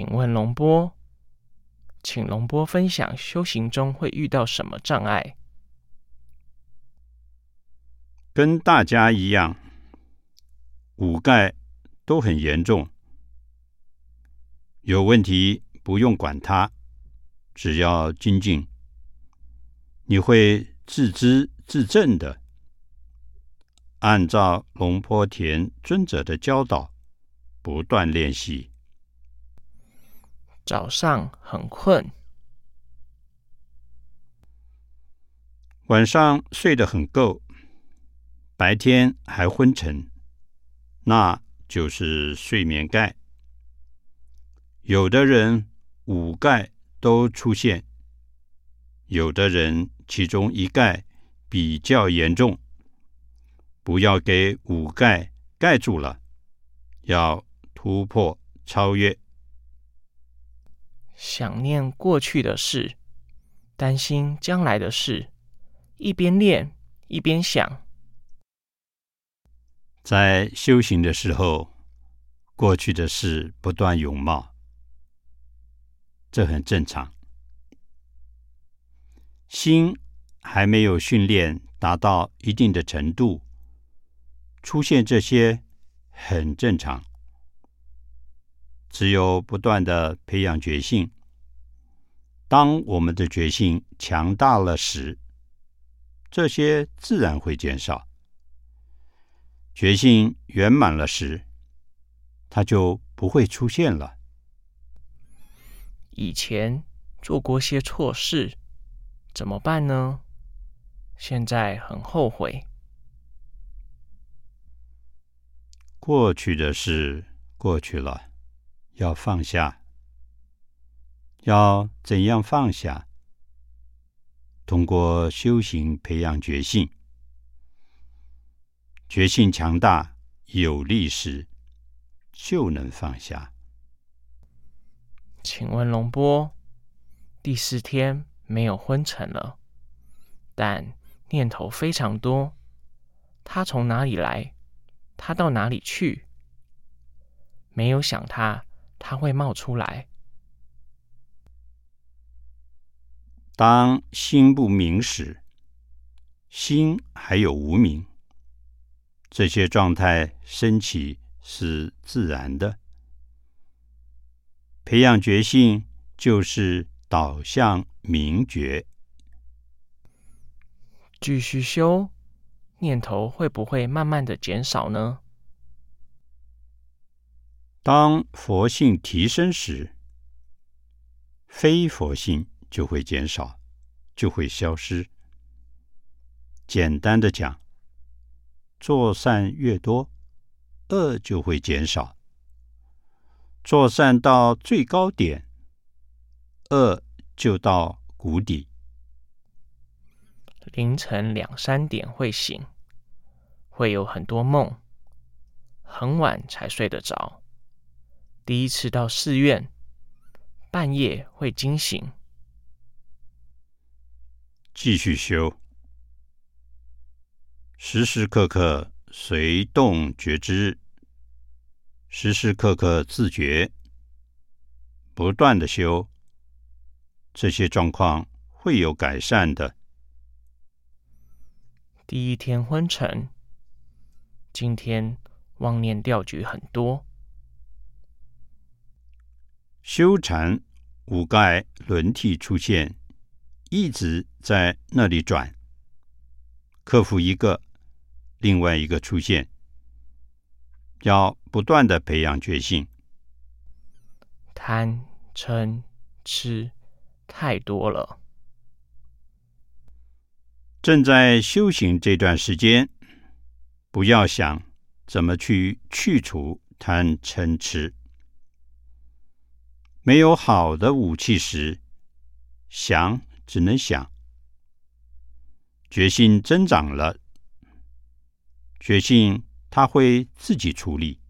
请问龙波，请龙波分享修行中会遇到什么障碍？跟大家一样，五盖都很严重，有问题不用管它，只要精进，你会自知自正的。按照龙坡田尊者的教导，不断练习。早上很困，晚上睡得很够，白天还昏沉，那就是睡眠盖。有的人五盖都出现，有的人其中一盖比较严重。不要给五盖盖住了，要突破超越。想念过去的事，担心将来的事，一边练一边想。在修行的时候，过去的事不断涌冒，这很正常。心还没有训练达到一定的程度。出现这些很正常，只有不断的培养觉性。当我们的决心强大了时，这些自然会减少。决心圆满了时，它就不会出现了。以前做过些错事，怎么办呢？现在很后悔。过去的事过去了，要放下。要怎样放下？通过修行培养决心，决心强大有力时，就能放下。请问龙波，第四天没有昏沉了，但念头非常多，它从哪里来？他到哪里去？没有想他，他会冒出来。当心不明时，心还有无明，这些状态升起是自然的。培养觉性就是导向明觉，继续修。念头会不会慢慢的减少呢？当佛性提升时，非佛性就会减少，就会消失。简单的讲，做善越多，恶就会减少；做善到最高点，恶就到谷底。凌晨两三点会醒，会有很多梦，很晚才睡得着。第一次到寺院，半夜会惊醒。继续修，时时刻刻随动觉知，时时刻刻自觉，不断的修，这些状况会有改善的。第一天昏沉，今天妄念调举很多。修禅五盖轮替出现，一直在那里转，克服一个，另外一个出现，要不断的培养决心。贪嗔痴太多了。正在修行这段时间，不要想怎么去去除贪嗔痴。没有好的武器时，想只能想。决心增长了，决心他会自己处理。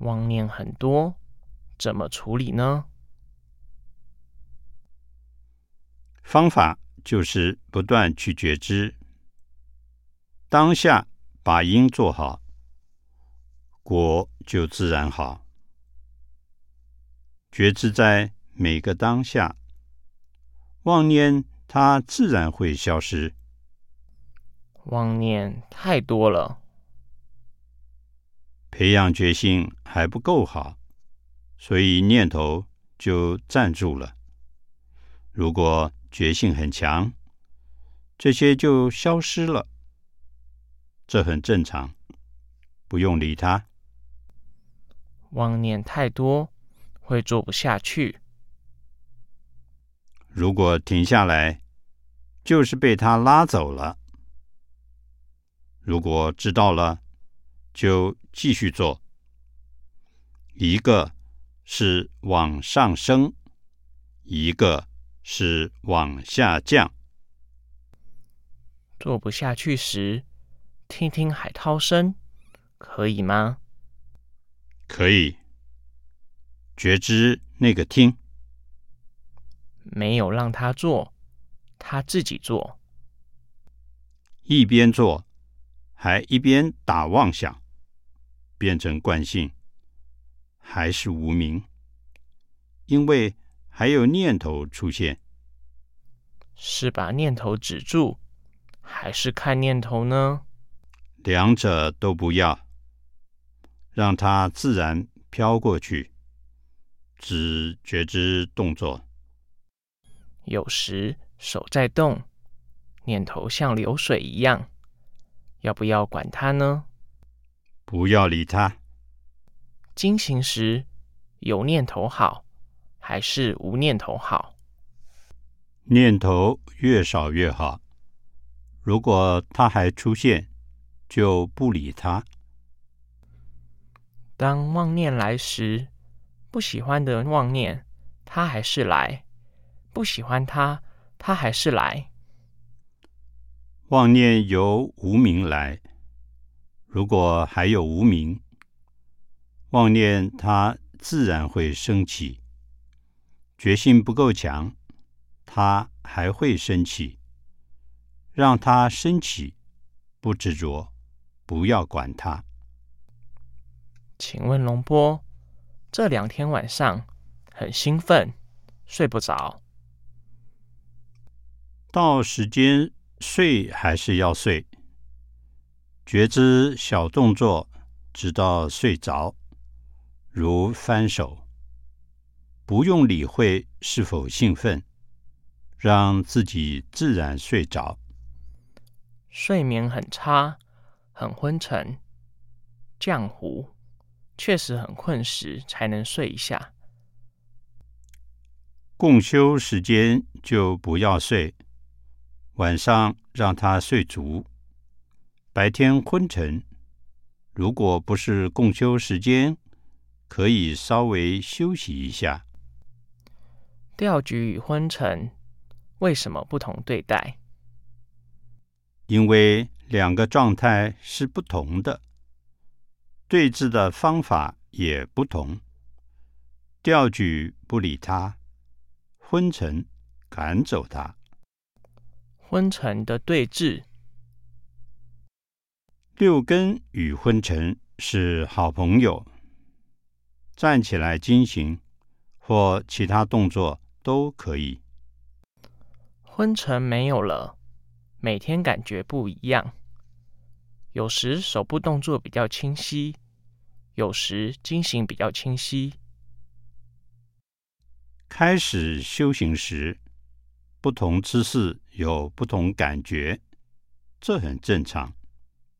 妄念很多，怎么处理呢？方法。就是不断去觉知，当下把因做好，果就自然好。觉知在每个当下，妄念它自然会消失。妄念太多了，培养决心还不够好，所以念头就站住了。如果决心很强，这些就消失了，这很正常，不用理它。妄念太多会做不下去，如果停下来，就是被他拉走了。如果知道了，就继续做。一个是往上升，一个是往下降。做不下去时，听听海涛声，可以吗？可以。觉知那个听，没有让他做，他自己做。一边做。还一边打妄想，变成惯性，还是无名，因为还有念头出现。是把念头止住，还是看念头呢？两者都不要，让它自然飘过去，只觉知动作。有时手在动，念头像流水一样。要不要管它呢？不要理它。惊醒时有念头好，还是无念头好？念头越少越好。如果它还出现，就不理它。当妄念来时，不喜欢的妄念，它还是来；不喜欢他，他还是来。妄念由无名来，如果还有无名，妄念它自然会升起。决心不够强，它还会升起。让它升起，不执着，不要管它。请问龙波，这两天晚上很兴奋，睡不着。到时间。睡还是要睡，觉知小动作，直到睡着，如翻手，不用理会是否兴奋，让自己自然睡着。睡眠很差，很昏沉，浆糊，确实很困时才能睡一下。共修时间就不要睡。晚上让他睡足，白天昏沉。如果不是共修时间，可以稍微休息一下。钓局与昏沉为什么不同对待？因为两个状态是不同的，对峙的方法也不同。钓局不理他，昏沉赶走他。昏沉的对峙，六根与昏沉是好朋友。站起来惊行或其他动作都可以。昏沉没有了，每天感觉不一样。有时手部动作比较清晰，有时惊醒比较清晰。开始修行时。不同姿势有不同感觉，这很正常，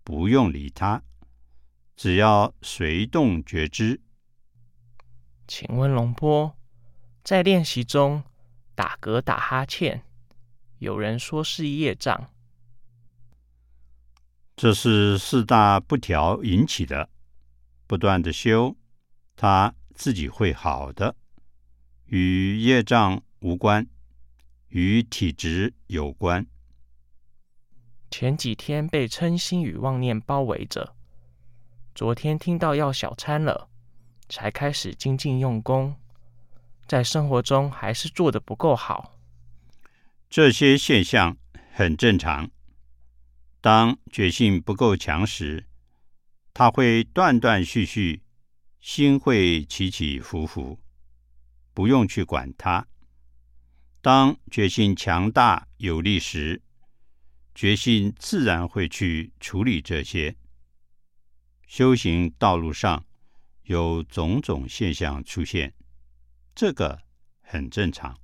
不用理他，只要随动觉知。请问龙波，在练习中打嗝、打哈欠，有人说是业障，这是四大不调引起的，不断的修，他自己会好的，与业障无关。与体质有关。前几天被嗔心与妄念包围着，昨天听到要小餐了，才开始精进用功，在生活中还是做的不够好。这些现象很正常。当决心不够强时，他会断断续续，心会起起伏伏，不用去管它。当决心强大有力时，决心自然会去处理这些。修行道路上有种种现象出现，这个很正常，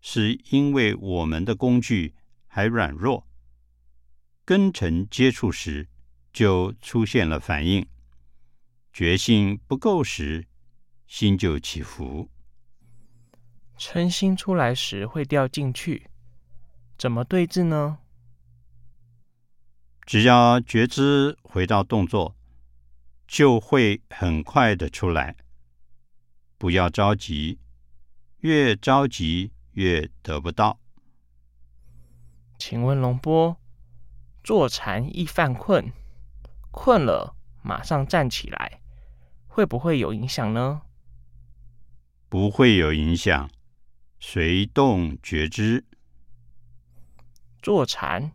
是因为我们的工具还软弱，跟尘接触时就出现了反应。决心不够时，心就起伏。嗔心出来时会掉进去，怎么对治呢？只要觉知回到动作，就会很快的出来。不要着急，越着急越得不到。请问龙波，坐禅易犯困，困了马上站起来，会不会有影响呢？不会有影响，随动觉知。坐禅。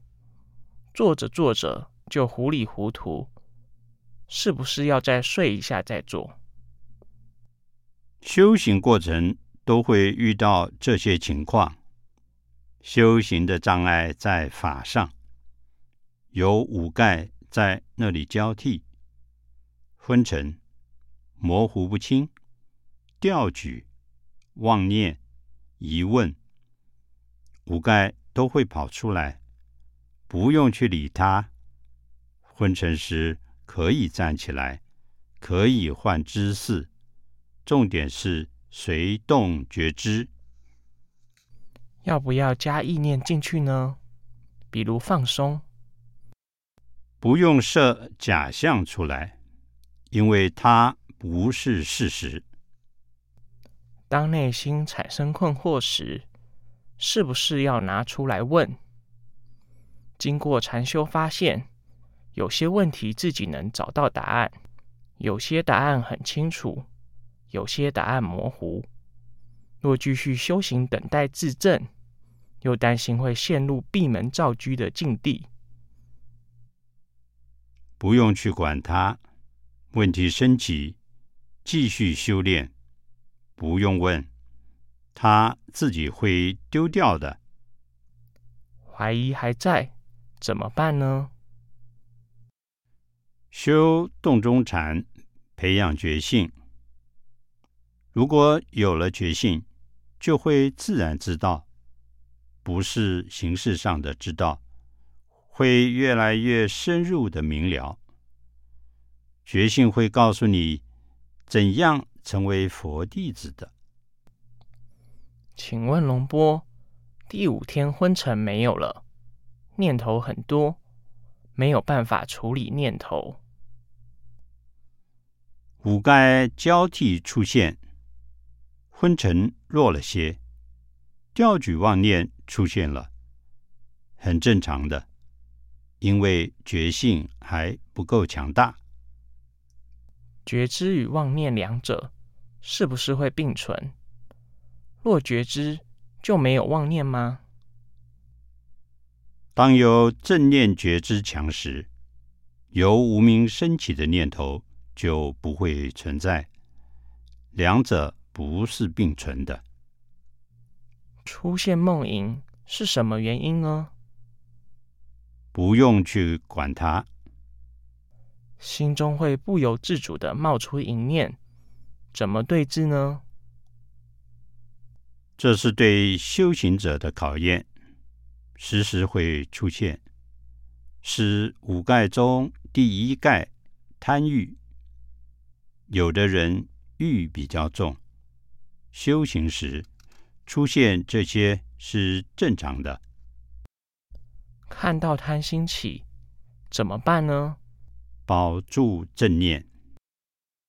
坐着坐着就糊里糊涂，是不是要再睡一下再做？修行过程都会遇到这些情况。修行的障碍在法上，有五盖在那里交替，昏沉、模糊不清、调举、妄念、疑问，五盖都会跑出来。不用去理他。昏沉时可以站起来，可以换姿势，重点是随动觉知。要不要加意念进去呢？比如放松。不用设假象出来，因为它不是事实。当内心产生困惑时，是不是要拿出来问？经过禅修，发现有些问题自己能找到答案，有些答案很清楚，有些答案模糊。若继续修行，等待自证，又担心会陷入闭门造车的境地。不用去管它，问题升级，继续修炼。不用问，他自己会丢掉的。怀疑还在。怎么办呢？修洞中禅，培养觉性。如果有了觉性，就会自然知道，不是形式上的知道，会越来越深入的明了。觉性会告诉你怎样成为佛弟子的。请问龙波，第五天昏沉没有了？念头很多，没有办法处理念头。五盖交替出现，昏沉弱了些，调举妄念出现了，很正常的，因为觉性还不够强大。觉知与妄念两者是不是会并存？若觉知，就没有妄念吗？当有正念觉知强时，由无名升起的念头就不会存在，两者不是并存的。出现梦影是什么原因呢？不用去管它。心中会不由自主的冒出一念，怎么对治呢？这是对修行者的考验。时时会出现，是五盖中第一盖贪欲。有的人欲比较重，修行时出现这些是正常的。看到贪心起，怎么办呢？保住正念，